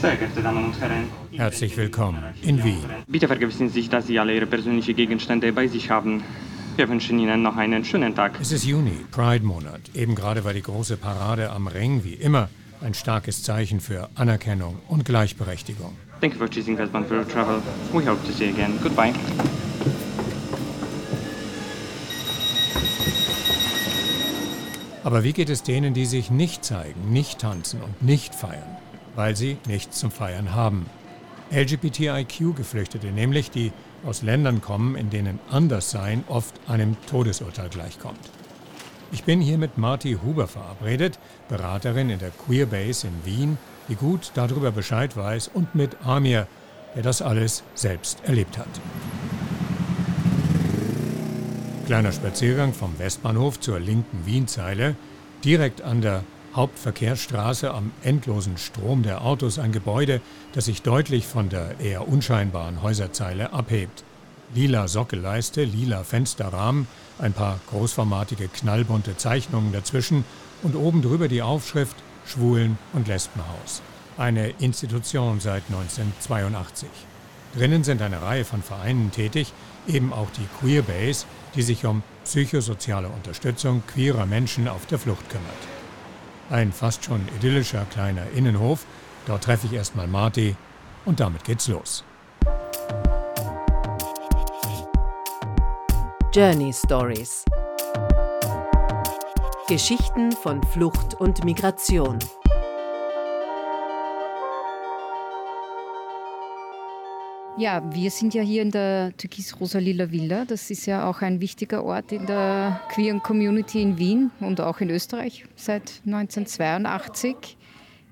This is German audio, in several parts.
Sehr geehrte Damen und Herren. Herzlich willkommen in Wien. Bitte vergessen Sie sich, dass Sie alle Ihre persönlichen Gegenstände bei sich haben. Wir wünschen Ihnen noch einen schönen Tag. Es ist Juni, Pride-Monat. Eben gerade war die große Parade am Ring, wie immer, ein starkes Zeichen für Anerkennung und Gleichberechtigung. Thank you for choosing Westbound for your travel. We hope to see you again. Goodbye. Aber wie geht es denen, die sich nicht zeigen, nicht tanzen und nicht feiern, weil sie nichts zum Feiern haben? LGBTIQ-Geflüchtete, nämlich die aus Ländern kommen, in denen Anderssein oft einem Todesurteil gleichkommt. Ich bin hier mit Marty Huber verabredet, Beraterin in der Queerbase in Wien, die gut darüber Bescheid weiß, und mit Amir, der das alles selbst erlebt hat. Kleiner Spaziergang vom Westbahnhof zur linken Wienzeile, direkt an der Hauptverkehrsstraße am endlosen Strom der Autos ein Gebäude, das sich deutlich von der eher unscheinbaren Häuserzeile abhebt. Lila Sockelleiste, lila Fensterrahmen, ein paar großformatige knallbunte Zeichnungen dazwischen und oben drüber die Aufschrift Schwulen- und Lesbenhaus. Eine Institution seit 1982. Drinnen sind eine Reihe von Vereinen tätig, eben auch die Queerbase, die sich um psychosoziale Unterstützung queerer Menschen auf der Flucht kümmert. Ein fast schon idyllischer kleiner Innenhof. Dort treffe ich erstmal Marty und damit geht's los. Journey Stories Geschichten von Flucht und Migration. Ja, wir sind ja hier in der Türkis-Rosa-Lila Villa. Das ist ja auch ein wichtiger Ort in der queeren Community in Wien und auch in Österreich seit 1982.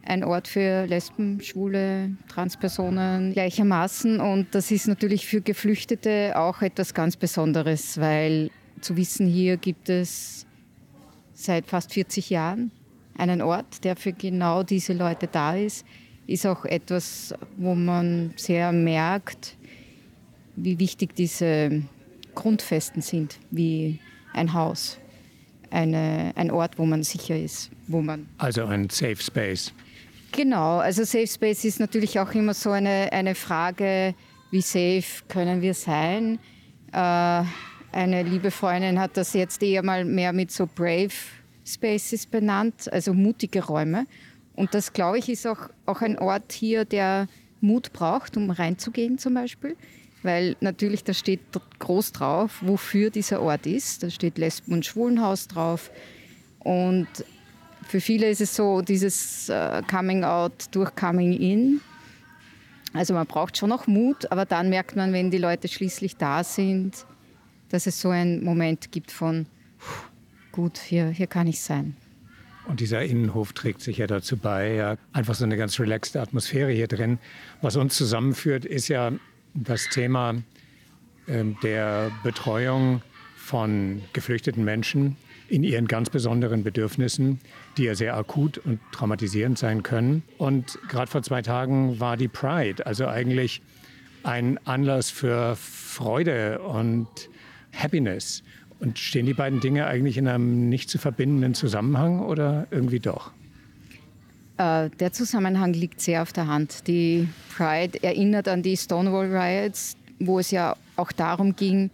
Ein Ort für Lesben, Schwule, Transpersonen gleichermaßen. Und das ist natürlich für Geflüchtete auch etwas ganz Besonderes, weil zu wissen, hier gibt es seit fast 40 Jahren einen Ort, der für genau diese Leute da ist ist auch etwas, wo man sehr merkt, wie wichtig diese Grundfesten sind, wie ein Haus, eine, ein Ort, wo man sicher ist, wo man. Also ein Safe Space. Genau, also Safe Space ist natürlich auch immer so eine, eine Frage, wie safe können wir sein? Äh, eine liebe Freundin hat das jetzt eher mal mehr mit so Brave Spaces benannt, also mutige Räume. Und das, glaube ich, ist auch, auch ein Ort hier, der Mut braucht, um reinzugehen zum Beispiel. Weil natürlich, da steht groß drauf, wofür dieser Ort ist. Da steht Lesben- und Schwulenhaus drauf. Und für viele ist es so dieses äh, Coming Out durch Coming In. Also man braucht schon noch Mut, aber dann merkt man, wenn die Leute schließlich da sind, dass es so einen Moment gibt von, gut, hier, hier kann ich sein. Und dieser Innenhof trägt sich ja dazu bei. Ja. Einfach so eine ganz relaxte Atmosphäre hier drin. Was uns zusammenführt, ist ja das Thema äh, der Betreuung von geflüchteten Menschen in ihren ganz besonderen Bedürfnissen, die ja sehr akut und traumatisierend sein können. Und gerade vor zwei Tagen war die Pride, also eigentlich ein Anlass für Freude und Happiness. Und stehen die beiden Dinge eigentlich in einem nicht zu verbindenden Zusammenhang oder irgendwie doch? Äh, der Zusammenhang liegt sehr auf der Hand. Die Pride erinnert an die Stonewall Riots, wo es ja auch darum ging,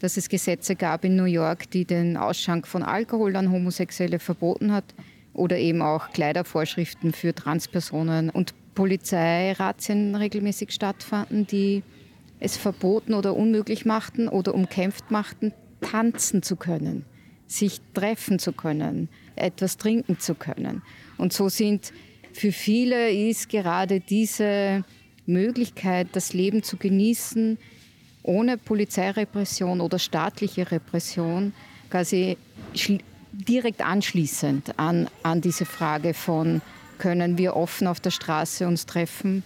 dass es Gesetze gab in New York, die den Ausschank von Alkohol an Homosexuelle verboten hat oder eben auch Kleidervorschriften für Transpersonen und Polizeirazzien regelmäßig stattfanden, die es verboten oder unmöglich machten oder umkämpft machten, tanzen zu können, sich treffen zu können, etwas trinken zu können. Und so sind für viele ist gerade diese Möglichkeit, das Leben zu genießen, ohne Polizeirepression oder staatliche Repression, quasi direkt anschließend an, an diese Frage von, können wir offen auf der Straße uns treffen,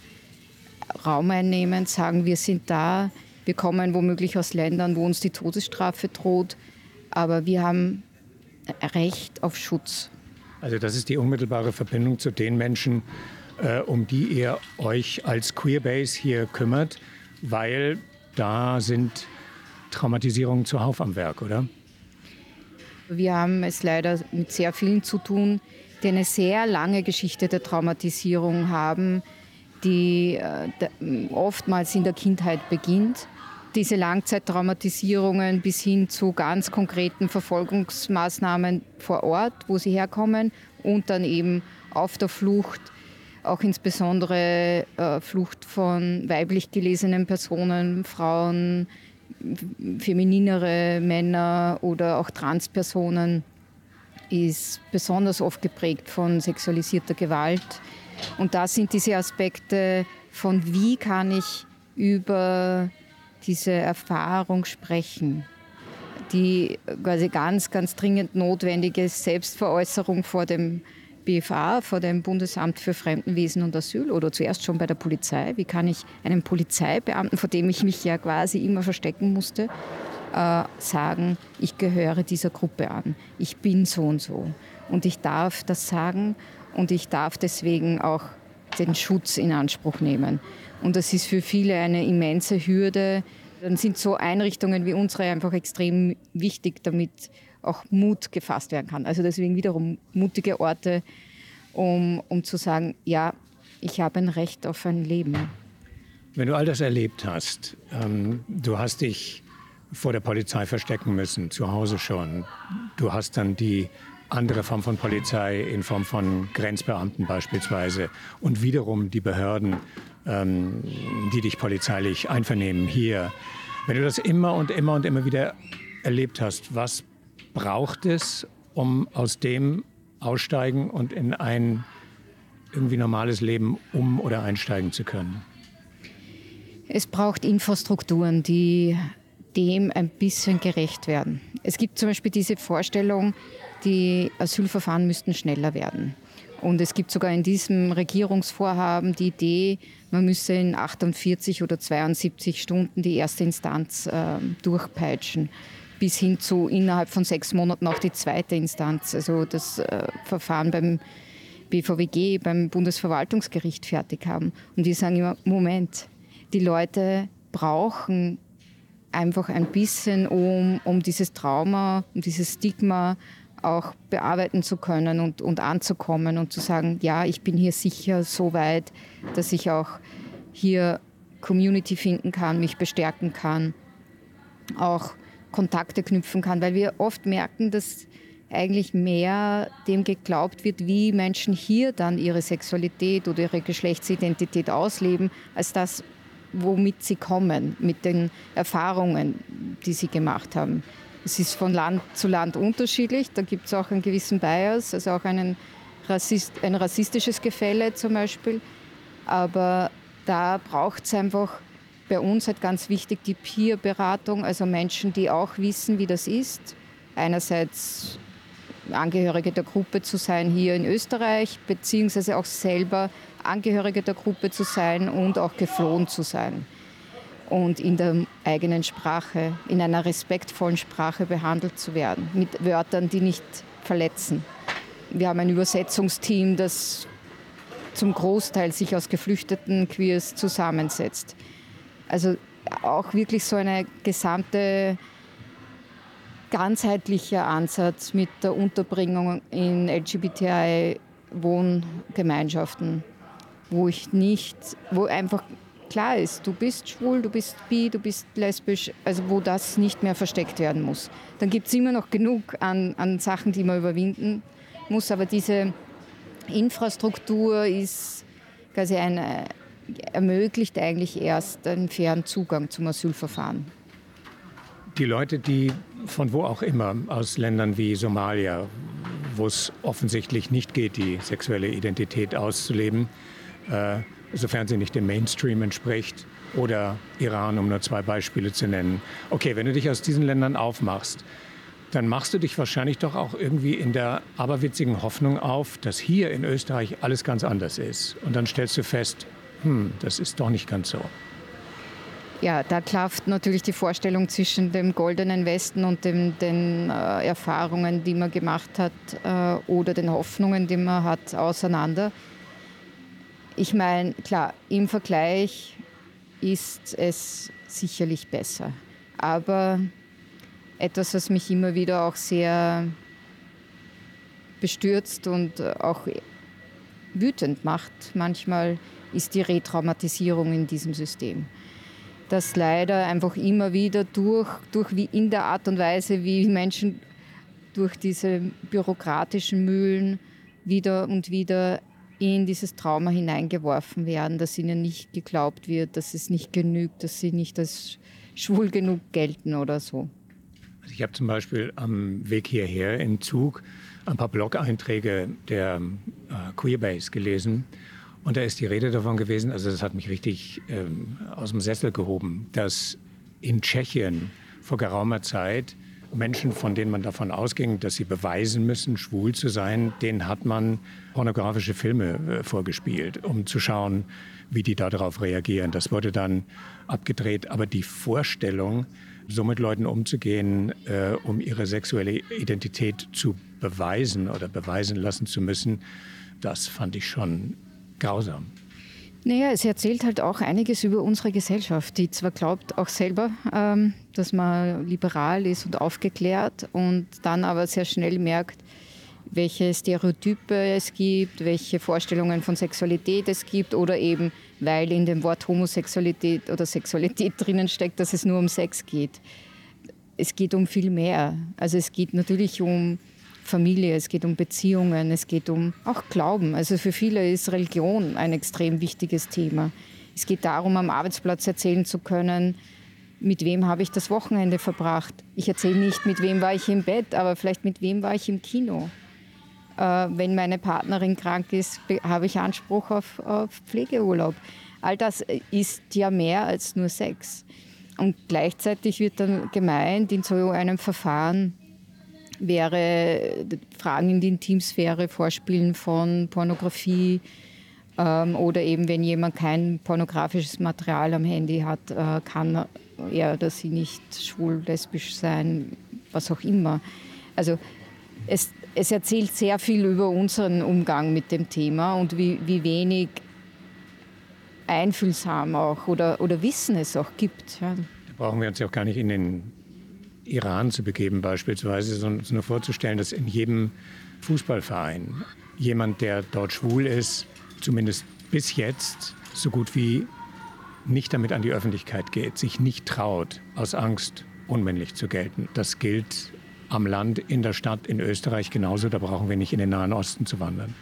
Raum einnehmen, sagen, wir sind da, wir kommen womöglich aus Ländern, wo uns die Todesstrafe droht, aber wir haben Recht auf Schutz. Also das ist die unmittelbare Verbindung zu den Menschen, äh, um die ihr euch als Queerbase hier kümmert, weil da sind Traumatisierungen zuhauf am Werk, oder? Wir haben es leider mit sehr vielen zu tun, die eine sehr lange Geschichte der Traumatisierung haben, die äh, oftmals in der Kindheit beginnt. Diese Langzeittraumatisierungen bis hin zu ganz konkreten Verfolgungsmaßnahmen vor Ort, wo sie herkommen und dann eben auf der Flucht, auch insbesondere äh, Flucht von weiblich gelesenen Personen, Frauen, femininere Männer oder auch Transpersonen ist besonders oft geprägt von sexualisierter Gewalt. Und da sind diese Aspekte von, wie kann ich über diese Erfahrung sprechen, die quasi ganz, ganz dringend notwendige Selbstveräußerung vor dem BFA, vor dem Bundesamt für Fremdenwesen und Asyl oder zuerst schon bei der Polizei. Wie kann ich einem Polizeibeamten, vor dem ich mich ja quasi immer verstecken musste, äh, sagen, ich gehöre dieser Gruppe an, ich bin so und so. Und ich darf das sagen und ich darf deswegen auch den Schutz in Anspruch nehmen. Und das ist für viele eine immense Hürde. Dann sind so Einrichtungen wie unsere einfach extrem wichtig, damit auch Mut gefasst werden kann. Also deswegen wiederum mutige Orte, um, um zu sagen, ja, ich habe ein Recht auf ein Leben. Wenn du all das erlebt hast, ähm, du hast dich vor der Polizei verstecken müssen, zu Hause schon. Du hast dann die andere Form von Polizei in Form von Grenzbeamten beispielsweise und wiederum die Behörden, ähm, die dich polizeilich einvernehmen hier. Wenn du das immer und immer und immer wieder erlebt hast, was braucht es, um aus dem aussteigen und in ein irgendwie normales Leben um- oder einsteigen zu können? Es braucht Infrastrukturen, die dem ein bisschen gerecht werden. Es gibt zum Beispiel diese Vorstellung, die Asylverfahren müssten schneller werden. Und es gibt sogar in diesem Regierungsvorhaben die Idee, man müsse in 48 oder 72 Stunden die erste Instanz äh, durchpeitschen, bis hin zu innerhalb von sechs Monaten auch die zweite Instanz, also das äh, Verfahren beim BVWG, beim Bundesverwaltungsgericht fertig haben. Und die sagen immer, Moment, die Leute brauchen einfach ein bisschen, um, um dieses Trauma, um dieses Stigma auch bearbeiten zu können und, und anzukommen und zu sagen, ja, ich bin hier sicher so weit, dass ich auch hier Community finden kann, mich bestärken kann, auch Kontakte knüpfen kann, weil wir oft merken, dass eigentlich mehr dem geglaubt wird, wie Menschen hier dann ihre Sexualität oder ihre Geschlechtsidentität ausleben, als das, womit sie kommen, mit den Erfahrungen, die sie gemacht haben. Es ist von Land zu Land unterschiedlich. Da gibt es auch einen gewissen Bias, also auch einen Rassist, ein rassistisches Gefälle zum Beispiel. Aber da braucht es einfach bei uns halt ganz wichtig die Peer-Beratung, also Menschen, die auch wissen, wie das ist. Einerseits Angehörige der Gruppe zu sein hier in Österreich, beziehungsweise auch selber Angehörige der Gruppe zu sein und auch geflohen zu sein und in der eigenen Sprache, in einer respektvollen Sprache behandelt zu werden, mit Wörtern, die nicht verletzen. Wir haben ein Übersetzungsteam, das zum Großteil sich aus geflüchteten Queers zusammensetzt. Also auch wirklich so eine gesamte ganzheitlicher Ansatz mit der Unterbringung in LGBTI-Wohngemeinschaften wo ich nicht, wo einfach klar ist, du bist schwul, du bist bi, du bist lesbisch, also wo das nicht mehr versteckt werden muss. Dann gibt es immer noch genug an, an Sachen, die man überwinden muss, aber diese Infrastruktur ist quasi eine, ermöglicht eigentlich erst einen fairen Zugang zum Asylverfahren. Die Leute, die von wo auch immer, aus Ländern wie Somalia, wo es offensichtlich nicht geht, die sexuelle Identität auszuleben, äh, sofern sie nicht dem Mainstream entspricht, oder Iran, um nur zwei Beispiele zu nennen. Okay, wenn du dich aus diesen Ländern aufmachst, dann machst du dich wahrscheinlich doch auch irgendwie in der aberwitzigen Hoffnung auf, dass hier in Österreich alles ganz anders ist. Und dann stellst du fest, hm, das ist doch nicht ganz so. Ja, da klafft natürlich die Vorstellung zwischen dem goldenen Westen und dem, den äh, Erfahrungen, die man gemacht hat, äh, oder den Hoffnungen, die man hat, auseinander. Ich meine, klar, im Vergleich ist es sicherlich besser. Aber etwas, was mich immer wieder auch sehr bestürzt und auch wütend macht manchmal, ist die Retraumatisierung in diesem System. Dass leider einfach immer wieder durch, durch wie in der Art und Weise, wie Menschen durch diese bürokratischen Mühlen wieder und wieder in dieses Trauma hineingeworfen werden, dass ihnen nicht geglaubt wird, dass es nicht genügt, dass sie nicht als schwul genug gelten oder so. Also ich habe zum Beispiel am Weg hierher im Zug ein paar Blog-Einträge der äh, Queerbase gelesen. Und da ist die Rede davon gewesen, also das hat mich richtig ähm, aus dem Sessel gehoben, dass in Tschechien vor geraumer Zeit Menschen, von denen man davon ausging, dass sie beweisen müssen, schwul zu sein, denen hat man pornografische Filme äh, vorgespielt, um zu schauen, wie die darauf reagieren. Das wurde dann abgedreht. Aber die Vorstellung, so mit Leuten umzugehen, äh, um ihre sexuelle Identität zu beweisen oder beweisen lassen zu müssen, das fand ich schon grausam. Naja, es erzählt halt auch einiges über unsere Gesellschaft, die zwar glaubt auch selber, ähm, dass man liberal ist und aufgeklärt und dann aber sehr schnell merkt, welche Stereotype es gibt, welche Vorstellungen von Sexualität es gibt oder eben, weil in dem Wort Homosexualität oder Sexualität drinnen steckt, dass es nur um Sex geht. Es geht um viel mehr. Also es geht natürlich um Familie, es geht um Beziehungen, es geht um auch Glauben. Also für viele ist Religion ein extrem wichtiges Thema. Es geht darum, am Arbeitsplatz erzählen zu können, mit wem habe ich das Wochenende verbracht. Ich erzähle nicht, mit wem war ich im Bett, aber vielleicht mit wem war ich im Kino. Äh, wenn meine Partnerin krank ist, habe ich Anspruch auf, auf Pflegeurlaub. All das ist ja mehr als nur Sex. Und gleichzeitig wird dann gemeint, in so einem Verfahren wäre Fragen in die Intimsphäre, Vorspielen von Pornografie ähm, oder eben wenn jemand kein pornografisches Material am Handy hat, äh, kann er oder sie nicht schwul, lesbisch sein, was auch immer. Also es, es erzählt sehr viel über unseren Umgang mit dem Thema und wie, wie wenig einfühlsam auch oder, oder Wissen es auch gibt. Ja. Da brauchen wir uns ja auch gar nicht in den Iran zu begeben beispielsweise, sondern uns nur vorzustellen, dass in jedem Fußballverein jemand, der dort schwul ist, zumindest bis jetzt so gut wie nicht damit an die Öffentlichkeit geht, sich nicht traut, aus Angst unmännlich zu gelten. Das gilt am Land, in der Stadt, in Österreich genauso. Da brauchen wir nicht in den Nahen Osten zu wandern.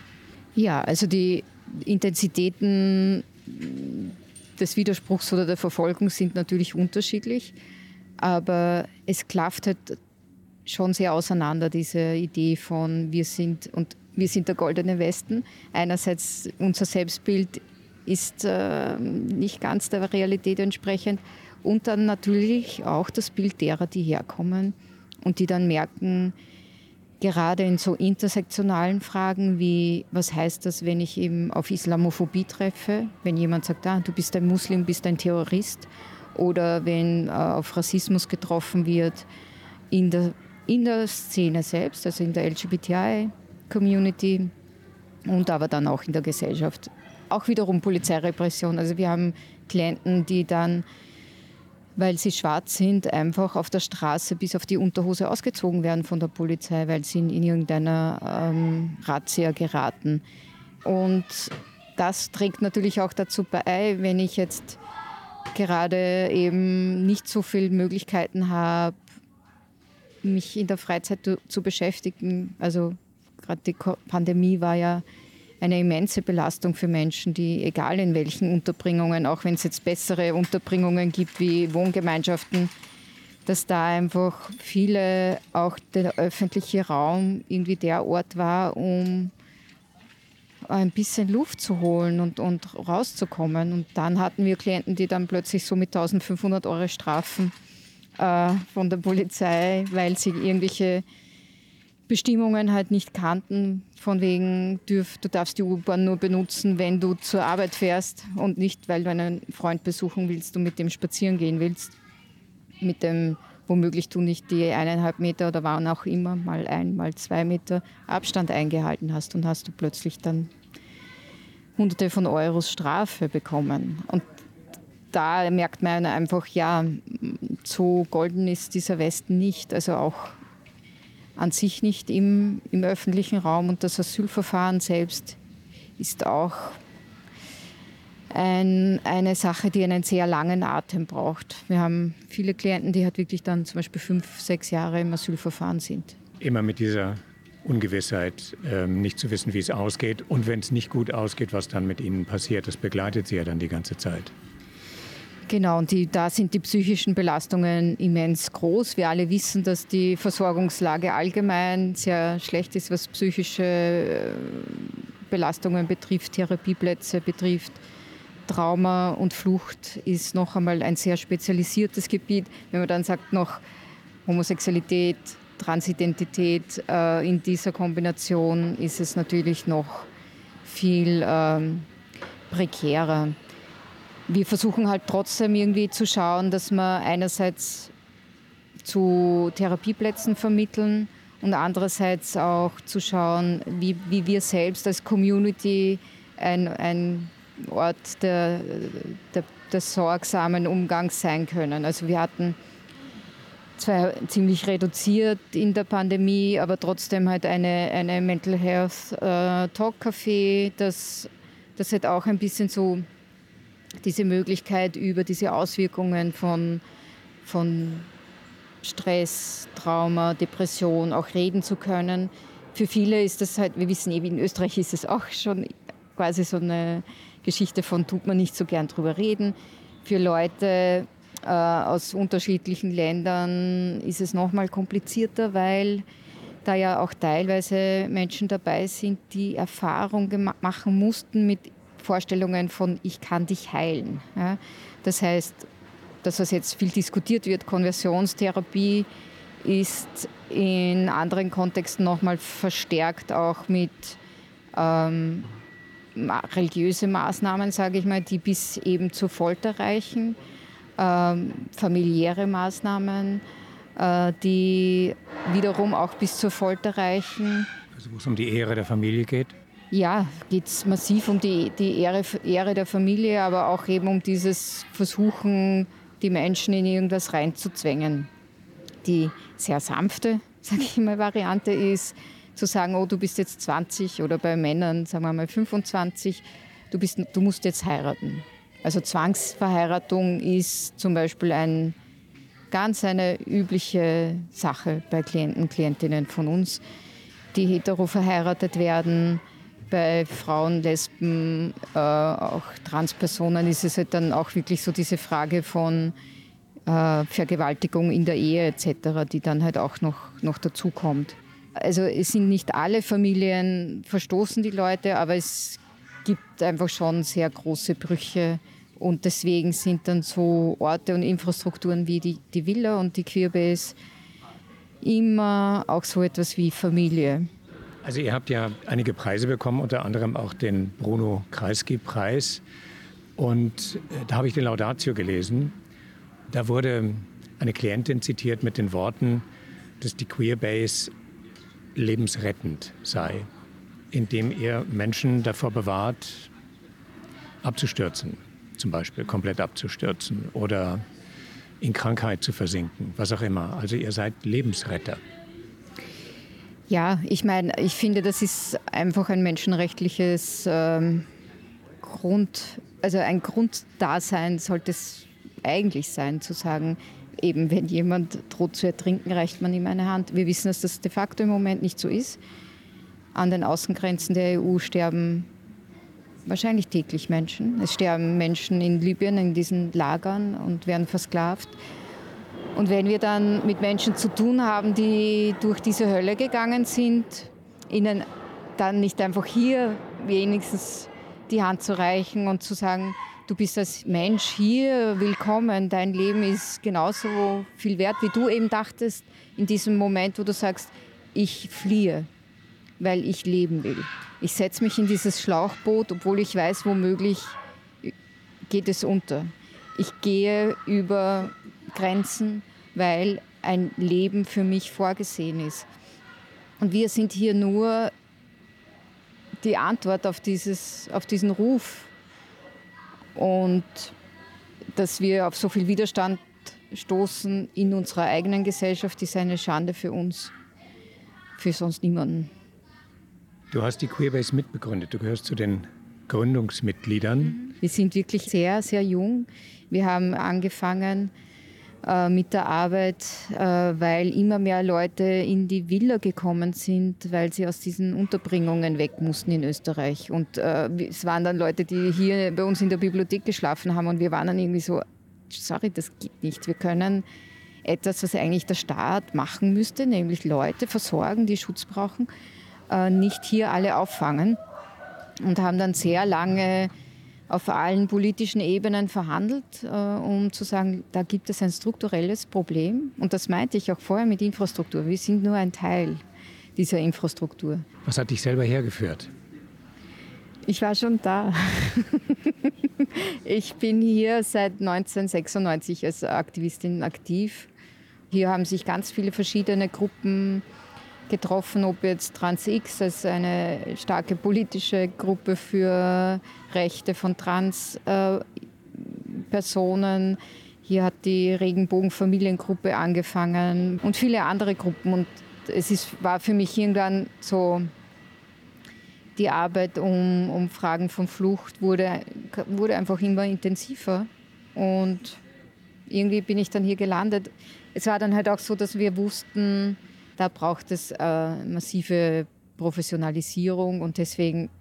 Ja, also die Intensitäten des Widerspruchs oder der Verfolgung sind natürlich unterschiedlich. Aber es klafft halt schon sehr auseinander, diese Idee von wir sind und wir sind der goldene Westen. Einerseits unser Selbstbild ist äh, nicht ganz der Realität entsprechend. Und dann natürlich auch das Bild derer, die herkommen und die dann merken, gerade in so intersektionalen Fragen wie, was heißt das, wenn ich eben auf Islamophobie treffe, wenn jemand sagt, ah, du bist ein Muslim, bist ein Terrorist oder wenn äh, auf Rassismus getroffen wird in der, in der Szene selbst, also in der LGBTI-Community und aber dann auch in der Gesellschaft. Auch wiederum Polizeirepression. Also wir haben Klienten, die dann, weil sie schwarz sind, einfach auf der Straße bis auf die Unterhose ausgezogen werden von der Polizei, weil sie in, in irgendeiner ähm, Razzia geraten. Und das trägt natürlich auch dazu bei, wenn ich jetzt gerade eben nicht so viele Möglichkeiten habe, mich in der Freizeit zu beschäftigen. Also gerade die Pandemie war ja eine immense Belastung für Menschen, die egal in welchen Unterbringungen, auch wenn es jetzt bessere Unterbringungen gibt wie Wohngemeinschaften, dass da einfach viele auch der öffentliche Raum irgendwie der Ort war, um ein bisschen Luft zu holen und, und rauszukommen. Und dann hatten wir Klienten, die dann plötzlich so mit 1500 Euro Strafen äh, von der Polizei, weil sie irgendwelche Bestimmungen halt nicht kannten, von wegen, dürf, du darfst die U-Bahn nur benutzen, wenn du zur Arbeit fährst und nicht, weil du einen Freund besuchen willst und mit dem spazieren gehen willst. Mit dem, womöglich du nicht die eineinhalb Meter oder waren auch immer mal ein, mal zwei Meter Abstand eingehalten hast und hast du plötzlich dann Hunderte von Euros Strafe bekommen. Und da merkt man einfach, ja, so golden ist dieser Westen nicht. Also auch an sich nicht im, im öffentlichen Raum und das Asylverfahren selbst ist auch ein, eine Sache, die einen sehr langen Atem braucht. Wir haben viele Klienten, die halt wirklich dann zum Beispiel fünf, sechs Jahre im Asylverfahren sind. Immer mit dieser Ungewissheit, ähm, nicht zu wissen, wie es ausgeht. Und wenn es nicht gut ausgeht, was dann mit ihnen passiert, das begleitet sie ja dann die ganze Zeit. Genau, und die, da sind die psychischen Belastungen immens groß. Wir alle wissen, dass die Versorgungslage allgemein sehr schlecht ist, was psychische äh, Belastungen betrifft, Therapieplätze betrifft. Trauma und Flucht ist noch einmal ein sehr spezialisiertes Gebiet. Wenn man dann sagt, noch Homosexualität, Transidentität, äh, in dieser Kombination ist es natürlich noch viel ähm, prekärer wir versuchen halt trotzdem irgendwie zu schauen, dass wir einerseits zu Therapieplätzen vermitteln und andererseits auch zu schauen, wie, wie wir selbst als Community ein, ein Ort der, der, des sorgsamen Umgangs sein können. Also wir hatten zwar ziemlich reduziert in der Pandemie, aber trotzdem halt eine, eine Mental Health äh, Talk Café, das, das halt auch ein bisschen so diese Möglichkeit, über diese Auswirkungen von, von Stress, Trauma, Depression auch reden zu können. Für viele ist das halt, wir wissen eben, in Österreich ist es auch schon quasi so eine Geschichte von, tut man nicht so gern drüber reden. Für Leute aus unterschiedlichen Ländern ist es nochmal komplizierter, weil da ja auch teilweise Menschen dabei sind, die Erfahrung machen mussten mit Vorstellungen von ich kann dich heilen. Ja. Das heißt, das, was jetzt viel diskutiert wird, Konversionstherapie, ist in anderen Kontexten nochmal verstärkt auch mit ähm, religiöse Maßnahmen, sage ich mal, die bis eben zur Folter reichen, ähm, familiäre Maßnahmen, äh, die wiederum auch bis zur Folter reichen. Also wo es um die Ehre der Familie geht? Ja, geht es massiv um die, die Ehre, Ehre der Familie, aber auch eben um dieses Versuchen, die Menschen in irgendwas reinzuzwängen. Die sehr sanfte, sage ich mal, Variante ist, zu sagen, oh, du bist jetzt 20 oder bei Männern, sagen wir mal 25, du, bist, du musst jetzt heiraten. Also Zwangsverheiratung ist zum Beispiel ein, ganz eine übliche Sache bei Klienten, Klientinnen von uns, die hetero verheiratet werden bei Frauen, Lesben, äh, auch Transpersonen ist es halt dann auch wirklich so diese Frage von äh, Vergewaltigung in der Ehe etc., die dann halt auch noch, noch dazu kommt. Also es sind nicht alle Familien verstoßen die Leute, aber es gibt einfach schon sehr große Brüche und deswegen sind dann so Orte und Infrastrukturen wie die, die Villa und die Queerbase immer auch so etwas wie Familie. Also ihr habt ja einige Preise bekommen, unter anderem auch den Bruno Kreisky-Preis. Und äh, da habe ich den Laudatio gelesen. Da wurde eine Klientin zitiert mit den Worten, dass die Queerbase lebensrettend sei, indem ihr Menschen davor bewahrt, abzustürzen, zum Beispiel komplett abzustürzen oder in Krankheit zu versinken, was auch immer. Also ihr seid Lebensretter. Ja, ich meine, ich finde, das ist einfach ein menschenrechtliches ähm, Grund, also ein Grunddasein sollte es eigentlich sein, zu sagen, eben wenn jemand droht zu ertrinken, reicht man ihm eine Hand. Wir wissen, dass das de facto im Moment nicht so ist. An den Außengrenzen der EU sterben wahrscheinlich täglich Menschen. Es sterben Menschen in Libyen in diesen Lagern und werden versklavt. Und wenn wir dann mit Menschen zu tun haben, die durch diese Hölle gegangen sind, ihnen dann nicht einfach hier wenigstens die Hand zu reichen und zu sagen, du bist als Mensch hier willkommen, dein Leben ist genauso viel wert, wie du eben dachtest, in diesem Moment, wo du sagst, ich fliehe, weil ich leben will. Ich setze mich in dieses Schlauchboot, obwohl ich weiß, womöglich geht es unter. Ich gehe über Grenzen, weil ein Leben für mich vorgesehen ist. Und wir sind hier nur die Antwort auf, dieses, auf diesen Ruf. Und dass wir auf so viel Widerstand stoßen in unserer eigenen Gesellschaft, ist eine Schande für uns, für sonst niemanden. Du hast die Queerbase mitbegründet. Du gehörst zu den Gründungsmitgliedern. Wir sind wirklich sehr, sehr jung. Wir haben angefangen äh, mit der Arbeit, äh, weil immer mehr Leute in die Villa gekommen sind, weil sie aus diesen Unterbringungen weg mussten in Österreich. Und äh, es waren dann Leute, die hier bei uns in der Bibliothek geschlafen haben und wir waren dann irgendwie so, sorry, das geht nicht. Wir können etwas, was eigentlich der Staat machen müsste, nämlich Leute versorgen, die Schutz brauchen, nicht hier alle auffangen. Und haben dann sehr lange auf allen politischen Ebenen verhandelt, äh, um zu sagen, da gibt es ein strukturelles Problem. Und das meinte ich auch vorher mit Infrastruktur. Wir sind nur ein Teil dieser Infrastruktur. Was hat dich selber hergeführt? Ich war schon da. ich bin hier seit 1996 als Aktivistin aktiv. Hier haben sich ganz viele verschiedene Gruppen getroffen, ob jetzt TransX als eine starke politische Gruppe für Rechte von Transpersonen. Äh, Hier hat die Regenbogenfamiliengruppe angefangen und viele andere Gruppen. Und es ist, war für mich irgendwann so, die Arbeit um, um Fragen von Flucht wurde, wurde einfach immer intensiver. Und irgendwie bin ich dann hier gelandet. Es war dann halt auch so, dass wir wussten, da braucht es äh, massive Professionalisierung und deswegen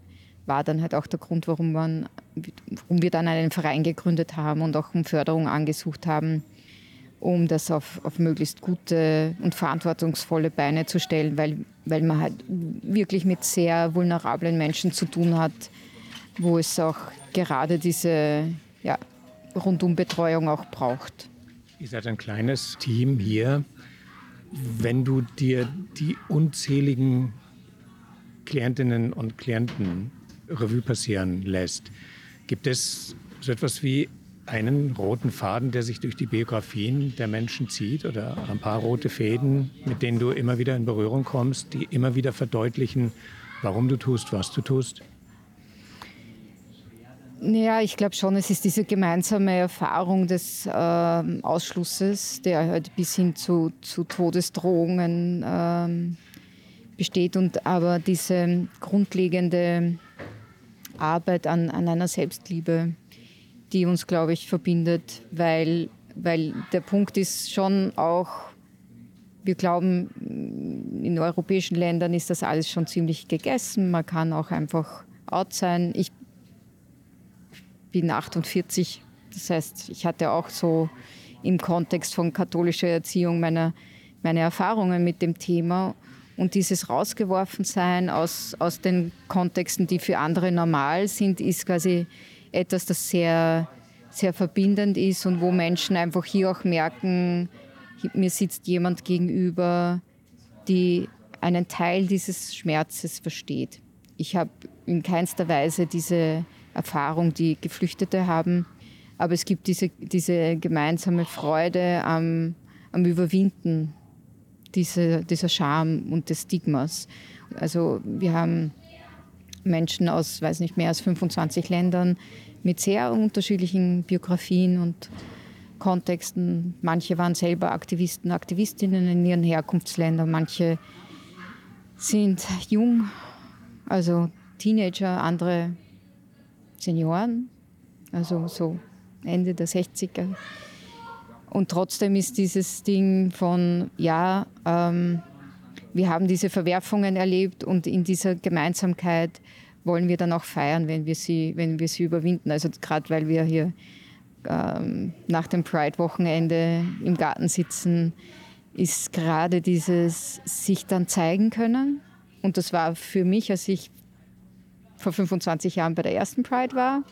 war dann halt auch der Grund, warum, man, warum wir dann einen Verein gegründet haben und auch um Förderung angesucht haben, um das auf, auf möglichst gute und verantwortungsvolle Beine zu stellen, weil, weil man halt wirklich mit sehr vulnerablen Menschen zu tun hat, wo es auch gerade diese ja, Rundumbetreuung auch braucht. Ihr seid ein kleines Team hier wenn du dir die unzähligen Klientinnen und Klienten Revue passieren lässt, gibt es so etwas wie einen roten Faden, der sich durch die Biografien der Menschen zieht oder ein paar rote Fäden, mit denen du immer wieder in Berührung kommst, die immer wieder verdeutlichen, warum du tust, was du tust? Ja, ich glaube schon, es ist diese gemeinsame Erfahrung des äh, Ausschlusses, der halt bis hin zu, zu Todesdrohungen ähm, besteht und aber diese grundlegende Arbeit an, an einer Selbstliebe, die uns, glaube ich, verbindet, weil, weil der Punkt ist schon auch, wir glauben, in europäischen Ländern ist das alles schon ziemlich gegessen. Man kann auch einfach out sein. Ich bin 48. Das heißt, ich hatte auch so im Kontext von katholischer Erziehung meine, meine Erfahrungen mit dem Thema. Und dieses Rausgeworfensein aus, aus den Kontexten, die für andere normal sind, ist quasi etwas, das sehr, sehr verbindend ist und wo Menschen einfach hier auch merken, mir sitzt jemand gegenüber, die einen Teil dieses Schmerzes versteht. Ich habe in keinster Weise diese Erfahrung, die Geflüchtete haben. Aber es gibt diese, diese gemeinsame Freude am, am Überwinden dieser, dieser Scham und des Stigmas. Also wir haben Menschen aus, weiß nicht, mehr als 25 Ländern mit sehr unterschiedlichen Biografien und Kontexten. Manche waren selber Aktivisten, Aktivistinnen in ihren Herkunftsländern, manche sind jung, also Teenager, andere Senioren, also so Ende der 60er. Und trotzdem ist dieses Ding von, ja, ähm, wir haben diese Verwerfungen erlebt und in dieser Gemeinsamkeit wollen wir dann auch feiern, wenn wir sie, wenn wir sie überwinden. Also gerade weil wir hier ähm, nach dem Pride-Wochenende im Garten sitzen, ist gerade dieses sich dann zeigen können. Und das war für mich, als ich vor 25 Jahren bei der ersten Pride war,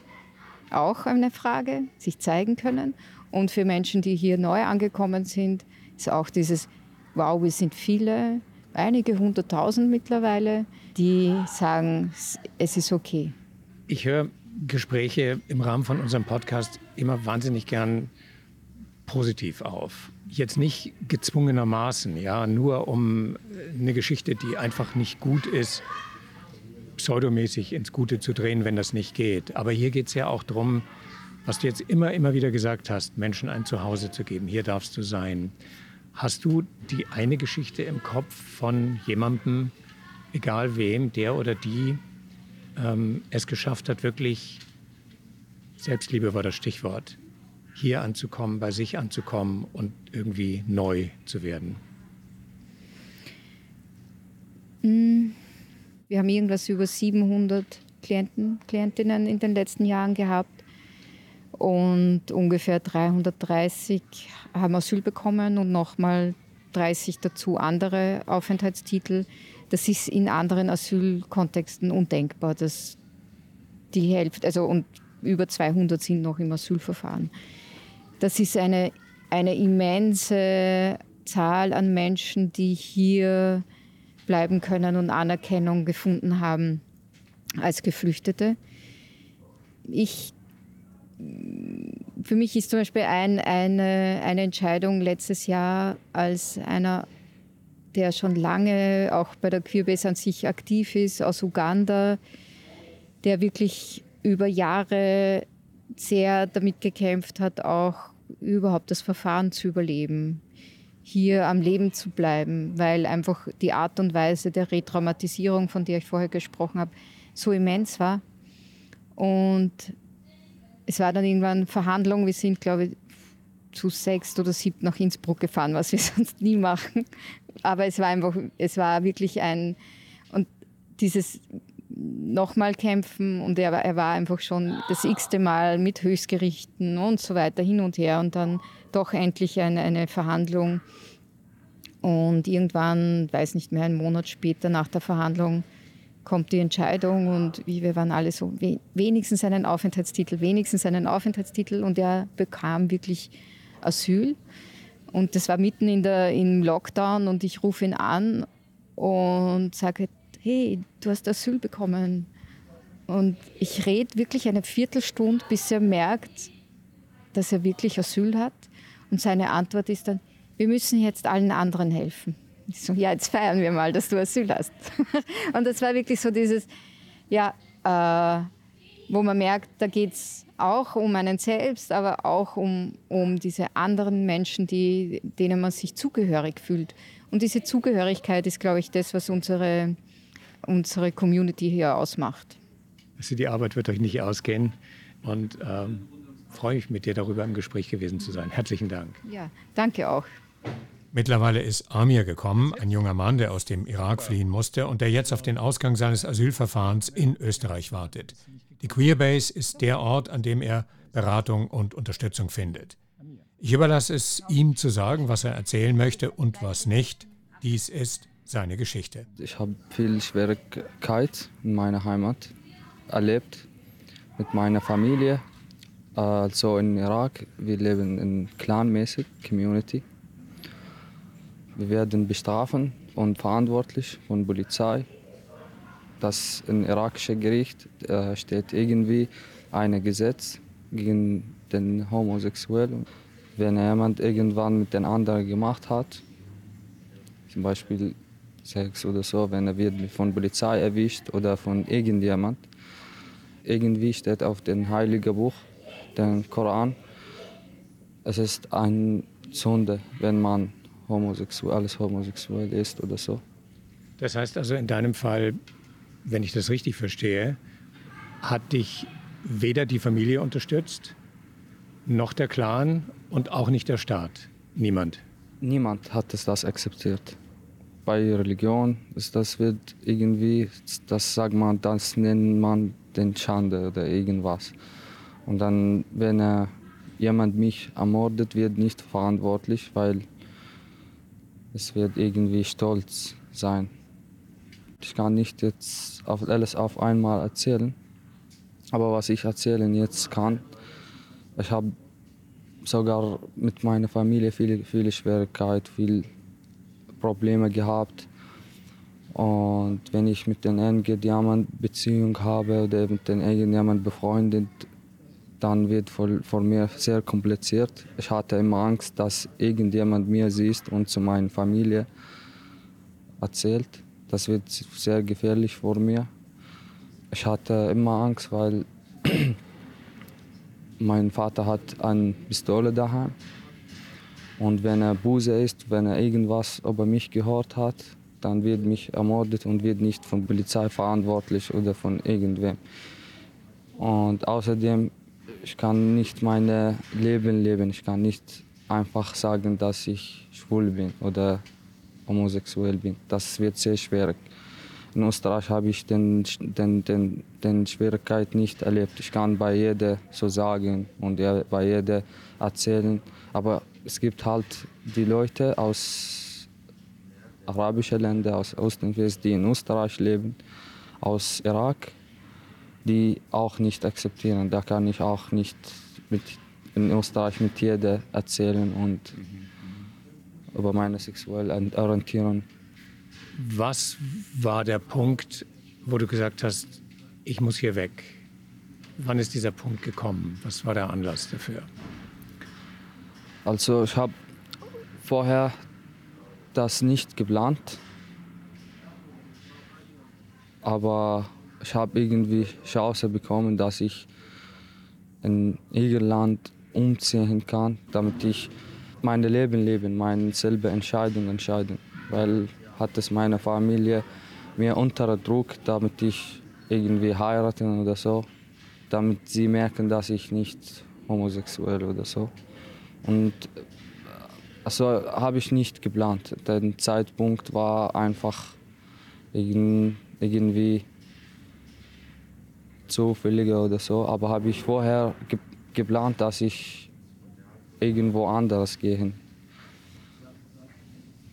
auch eine Frage, sich zeigen können. Und für Menschen, die hier neu angekommen sind, ist auch dieses, wow, wir sind viele, einige hunderttausend mittlerweile, die sagen, es ist okay. Ich höre Gespräche im Rahmen von unserem Podcast immer wahnsinnig gern positiv auf. Jetzt nicht gezwungenermaßen, ja, nur um eine Geschichte, die einfach nicht gut ist, pseudomäßig ins Gute zu drehen, wenn das nicht geht. Aber hier geht es ja auch darum, was du jetzt immer, immer wieder gesagt hast, Menschen ein Zuhause zu geben. Hier darfst du sein. Hast du die eine Geschichte im Kopf von jemandem, egal wem, der oder die ähm, es geschafft hat, wirklich, Selbstliebe war das Stichwort, hier anzukommen, bei sich anzukommen und irgendwie neu zu werden? Mm, wir haben irgendwas über 700 Klienten, Klientinnen in den letzten Jahren gehabt und ungefähr 330 haben Asyl bekommen und nochmal 30 dazu andere Aufenthaltstitel. Das ist in anderen Asylkontexten undenkbar, dass die Hälfte, also und über 200 sind noch im Asylverfahren. Das ist eine, eine immense Zahl an Menschen, die hier bleiben können und Anerkennung gefunden haben als Geflüchtete. Ich, für mich ist zum Beispiel ein, eine, eine Entscheidung letztes Jahr als einer, der schon lange auch bei der Queerbase an sich aktiv ist, aus Uganda, der wirklich über Jahre sehr damit gekämpft hat, auch überhaupt das Verfahren zu überleben, hier am Leben zu bleiben, weil einfach die Art und Weise der Retraumatisierung, von der ich vorher gesprochen habe, so immens war. Und es war dann irgendwann Verhandlung. Wir sind, glaube ich, zu sechs oder sieben nach Innsbruck gefahren, was wir sonst nie machen. Aber es war einfach, es war wirklich ein, und dieses nochmal kämpfen und er, er war einfach schon das x-te Mal mit Höchstgerichten und so weiter hin und her und dann doch endlich eine, eine Verhandlung. Und irgendwann, weiß nicht mehr, einen Monat später nach der Verhandlung, kommt die Entscheidung und wir waren alle so, wenigstens einen Aufenthaltstitel, wenigstens einen Aufenthaltstitel und er bekam wirklich Asyl. Und das war mitten in der, im Lockdown und ich rufe ihn an und sage, hey, du hast Asyl bekommen. Und ich rede wirklich eine Viertelstunde, bis er merkt, dass er wirklich Asyl hat. Und seine Antwort ist dann, wir müssen jetzt allen anderen helfen. Ich so, ja, jetzt feiern wir mal, dass du Asyl hast. und das war wirklich so dieses, ja, äh, wo man merkt, da geht es auch um einen selbst, aber auch um, um diese anderen Menschen, die, denen man sich zugehörig fühlt. Und diese Zugehörigkeit ist, glaube ich, das, was unsere, unsere Community hier ausmacht. Also die Arbeit wird euch nicht ausgehen und ähm, freue mich, mit dir darüber im Gespräch gewesen zu sein. Herzlichen Dank. Ja, danke auch. Mittlerweile ist Amir gekommen, ein junger Mann, der aus dem Irak fliehen musste und der jetzt auf den Ausgang seines Asylverfahrens in Österreich wartet. Die Queerbase ist der Ort, an dem er Beratung und Unterstützung findet. Ich überlasse es ihm zu sagen, was er erzählen möchte und was nicht. Dies ist seine Geschichte. Ich habe viel Schwierigkeit in meiner Heimat erlebt mit meiner Familie. Also in Irak, wir leben in clanmäßig Community. Wir werden bestrafen und verantwortlich von Polizei. Das im irakischen Gericht äh, steht irgendwie ein Gesetz gegen den Homosexuellen. Wenn jemand irgendwann mit den anderen gemacht hat, zum Beispiel Sex oder so, wenn er wird von Polizei erwischt oder von irgendjemand, irgendwie steht auf dem Heiligen Buch, dem Koran, es ist eine Sünde, wenn man homosexuell, alles homosexuell ist oder so. Das heißt also in deinem Fall, wenn ich das richtig verstehe, hat dich weder die Familie unterstützt, noch der Clan und auch nicht der Staat. Niemand. Niemand hat das akzeptiert. Bei Religion ist das wird irgendwie, das sagt man, das nennt man den Schande oder irgendwas. Und dann, wenn er, jemand mich ermordet, wird nicht verantwortlich, weil es wird irgendwie stolz sein. Ich kann nicht jetzt auf alles auf einmal erzählen, aber was ich erzählen jetzt kann, ich habe sogar mit meiner Familie viele, viele Schwierigkeiten, viele Probleme gehabt. Und wenn ich mit den irgendjemand Beziehung habe oder mit den irgendjemand befreundet, dann wird für, für mir sehr kompliziert. Ich hatte immer Angst, dass irgendjemand mir sieht und zu meiner Familie erzählt. Das wird sehr gefährlich für mir. Ich hatte immer Angst, weil mein Vater hat eine Pistole daheim. Und wenn er böse ist, wenn er irgendwas über mich gehört hat, dann wird mich ermordet und wird nicht von Polizei verantwortlich oder von irgendwem. Und außerdem, ich kann nicht mein Leben leben. Ich kann nicht einfach sagen, dass ich schwul bin oder homosexuell bin. Das wird sehr schwierig. In Österreich habe ich den, den, den, den Schwierigkeit nicht erlebt. Ich kann bei jedem so sagen und bei jedem erzählen. Aber es gibt halt die Leute aus arabischen Ländern, aus Ost und West, die in Österreich leben, aus Irak, die auch nicht akzeptieren. Da kann ich auch nicht mit, in Österreich mit jedem erzählen und über meine sexuelle Orientierung. Was war der Punkt, wo du gesagt hast, ich muss hier weg? Wann ist dieser Punkt gekommen? Was war der Anlass dafür? Also ich habe vorher das nicht geplant, aber ich habe irgendwie Chance bekommen, dass ich in Irland umziehen kann, damit ich mein Leben leben, meine selber Entscheidung entscheiden. Weil hat es meine Familie mir unter Druck, damit ich irgendwie heirate oder so, damit sie merken, dass ich nicht homosexuell oder so. Und also habe ich nicht geplant. Der Zeitpunkt war einfach irgendwie zufälliger oder so. Aber habe ich vorher ge geplant, dass ich irgendwo anders gehe.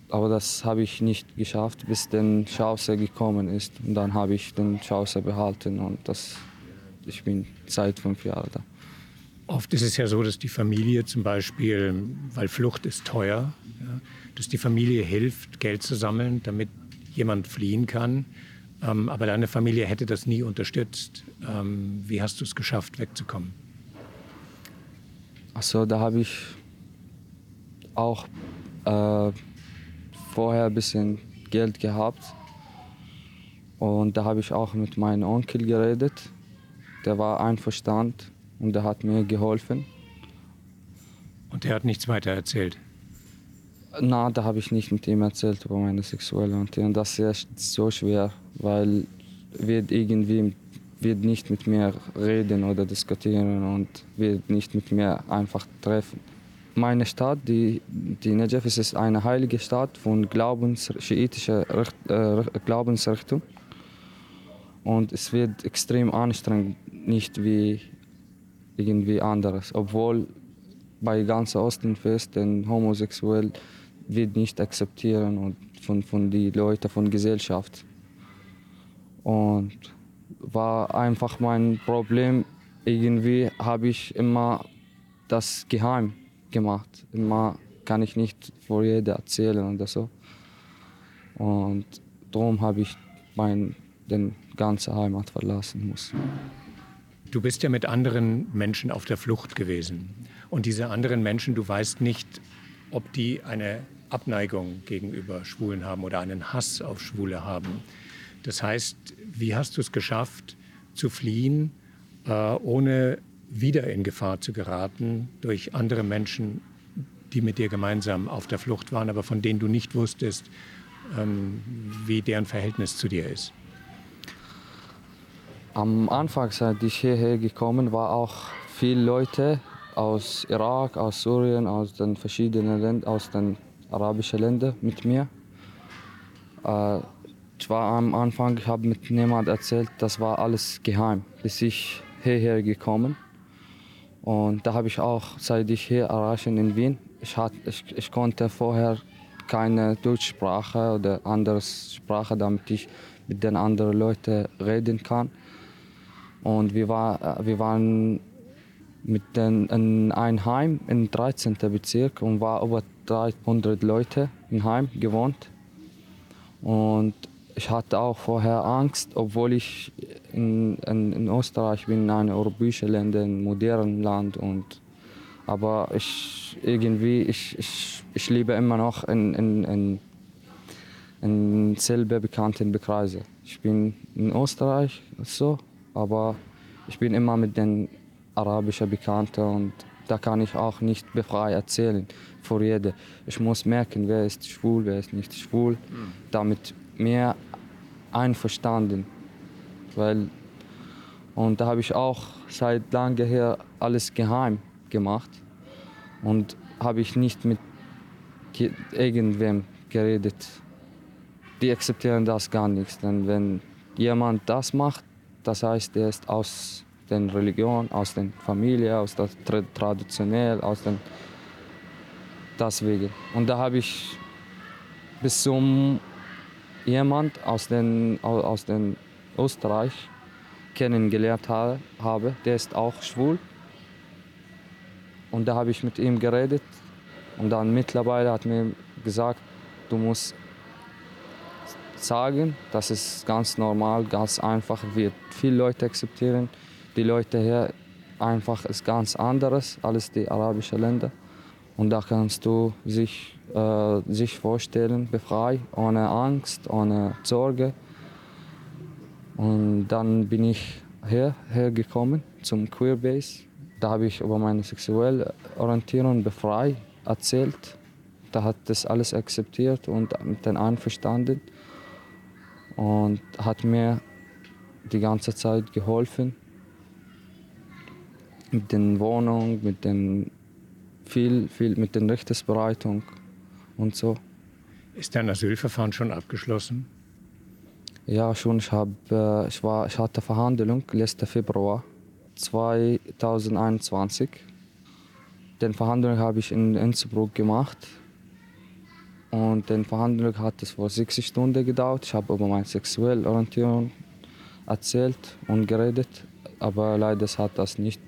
Aber das habe ich nicht geschafft, bis der Chance gekommen ist. Und dann habe ich den Chance behalten und das, ich bin seit fünf Jahren da. Oft ist es ja so, dass die Familie zum Beispiel, weil Flucht ist teuer, ja, dass die Familie hilft, Geld zu sammeln, damit jemand fliehen kann. Ähm, aber deine Familie hätte das nie unterstützt. Ähm, wie hast du es geschafft, wegzukommen? Also da habe ich auch äh, vorher ein bisschen Geld gehabt. Und da habe ich auch mit meinem Onkel geredet. Der war einverstanden und der hat mir geholfen. Und der hat nichts weiter erzählt? Na, da habe ich nicht mit ihm erzählt über meine sexuelle Orientierung. Das ist so schwer, weil wird irgendwie wird nicht mit mir reden oder diskutieren und wird nicht mit mir einfach treffen. Meine Stadt, die, die Najaf, ist eine heilige Stadt von Glaubens, schiitischer äh, Glaubensrichtung. Und es wird extrem anstrengend, nicht wie irgendwie anderes. Obwohl bei ganz Ostenfest den Homosexuell wird nicht akzeptieren und von, von den Leuten, von der Gesellschaft. Und war einfach mein Problem. Irgendwie habe ich immer das geheim gemacht. Immer kann ich nicht vor jeder erzählen oder so. Und darum habe ich mein, den ganze Heimat verlassen müssen. Du bist ja mit anderen Menschen auf der Flucht gewesen. Und diese anderen Menschen, du weißt nicht, ob die eine Abneigung gegenüber Schwulen haben oder einen Hass auf Schwule haben. Das heißt, wie hast du es geschafft, zu fliehen, äh, ohne wieder in Gefahr zu geraten durch andere Menschen, die mit dir gemeinsam auf der Flucht waren, aber von denen du nicht wusstest, ähm, wie deren Verhältnis zu dir ist? Am Anfang, seit ich hierher gekommen war, auch viele Leute aus Irak, aus Syrien, aus den verschiedenen Ländern, aus den arabischen Ländern mit mir. Äh, ich war am Anfang, ich habe mit niemand erzählt, das war alles geheim, bis ich hierher gekommen. Und da habe ich auch, seit ich hier erreichen in Wien, ich, hat, ich, ich konnte vorher keine Deutschsprache oder andere Sprache, damit ich mit den anderen Leuten reden kann. Und wir, war, wir waren mit den, in ein Heim im 13. Bezirk und war über 300 Leute im Heim gewohnt. Und ich hatte auch vorher Angst, obwohl ich in, in, in Österreich bin, ein europäisches Land, ein modernes Land. Und, aber ich irgendwie, ich, ich, ich lebe immer noch in, in, in, in selber bekannten Bekreise. Ich bin in Österreich so, aber ich bin immer mit den arabischen Bekannten und Da kann ich auch nicht befreit erzählen vor jedem. Ich muss merken, wer ist schwul, wer ist nicht schwul, mhm. damit mehr einverstanden. Weil, und da habe ich auch seit langem her alles geheim gemacht und habe ich nicht mit irgendwem geredet. Die akzeptieren das gar nicht. Denn wenn jemand das macht, das heißt, er ist aus der Religion, aus der Familie, aus der Tra traditionell, aus den deswegen. Und da habe ich bis zum jemand aus den aus den Österreich kennengelernt habe, der ist auch schwul. Und da habe ich mit ihm geredet und dann mittlerweile hat mir gesagt, du musst sagen, dass es ganz normal, ganz einfach wird. Viele Leute akzeptieren, die Leute hier einfach ist ganz anderes als die arabischen Länder. Und da kannst du sich, äh, sich vorstellen, befreit, ohne Angst, ohne Sorge. Und dann bin ich her, hergekommen zum Queerbase. Da habe ich über meine sexuelle Orientierung befreit erzählt. Da hat das alles akzeptiert und mit den einverstanden und hat mir die ganze Zeit geholfen mit den Wohnungen, mit den viel, viel mit den Rechtsbereitung und so. Ist dein Asylverfahren schon abgeschlossen? Ja, schon. Ich, hab, äh, ich, war, ich hatte Verhandlung letzten Februar 2021. Den Verhandlung habe ich in Innsbruck gemacht. Und den Verhandlung hat es vor 60 Stunden gedauert. Ich habe über meine sexuelle Orientierung erzählt und geredet, aber leider hat das nicht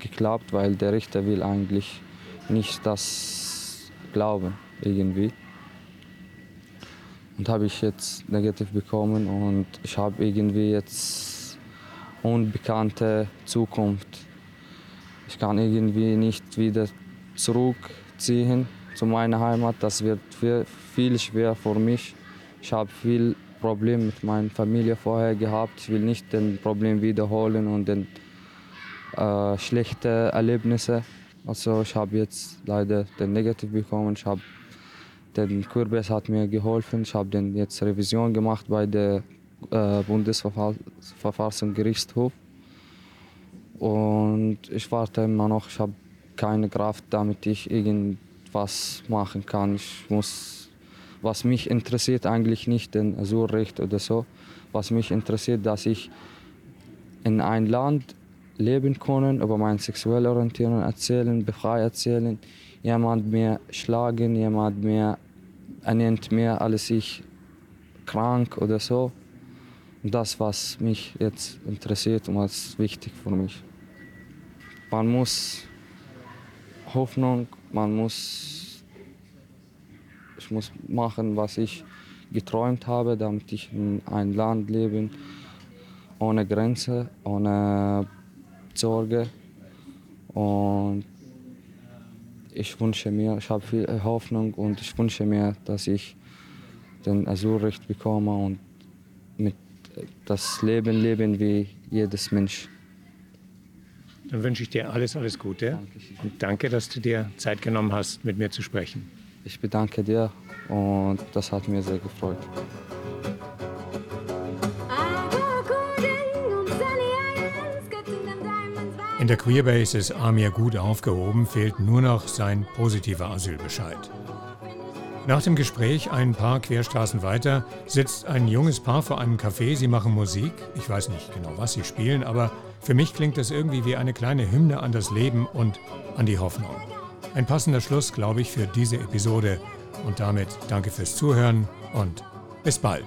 geklappt, weil der Richter will eigentlich nicht das glauben irgendwie. Und habe ich jetzt negativ bekommen und ich habe irgendwie jetzt unbekannte Zukunft. Ich kann irgendwie nicht wieder zurückziehen zu meiner Heimat. Das wird viel schwer für mich. Ich habe viel Probleme mit meiner Familie vorher gehabt. Ich will nicht den Problem wiederholen und den äh, schlechte Erlebnisse. Also ich habe jetzt leider den Negativ bekommen. Ich habe den Kürbis hat mir geholfen. Ich habe den jetzt Revision gemacht bei der äh, Bundesverfassungsgerichtshof. Und ich warte immer noch. Ich habe keine Kraft, damit ich irgendwas machen kann. Ich muss, was mich interessiert eigentlich nicht den Asylrecht oder so. Was mich interessiert, dass ich in ein Land leben können, über meine sexuelle Orientierung erzählen, befrei erzählen. Jemand mehr schlagen, jemand mehr ernennt mehr als ich krank oder so. Das, was mich jetzt interessiert und was wichtig für mich. Man muss Hoffnung, man muss, ich muss machen, was ich geträumt habe, damit ich in ein Land leben ohne Grenze, ohne Sorge. Und ich wünsche mir, ich habe viel Hoffnung und ich wünsche mir, dass ich den Asylrecht bekomme und mit das Leben leben wie jedes Mensch. Dann wünsche ich dir alles, alles Gute Dankeschön. und danke, dass du dir Zeit genommen hast, mit mir zu sprechen. Ich bedanke dir und das hat mir sehr gefreut. In der Queerbase ist Amir gut aufgehoben, fehlt nur noch sein positiver Asylbescheid. Nach dem Gespräch ein paar Querstraßen weiter sitzt ein junges Paar vor einem Café. Sie machen Musik. Ich weiß nicht genau, was sie spielen, aber für mich klingt das irgendwie wie eine kleine Hymne an das Leben und an die Hoffnung. Ein passender Schluss, glaube ich, für diese Episode. Und damit danke fürs Zuhören und bis bald.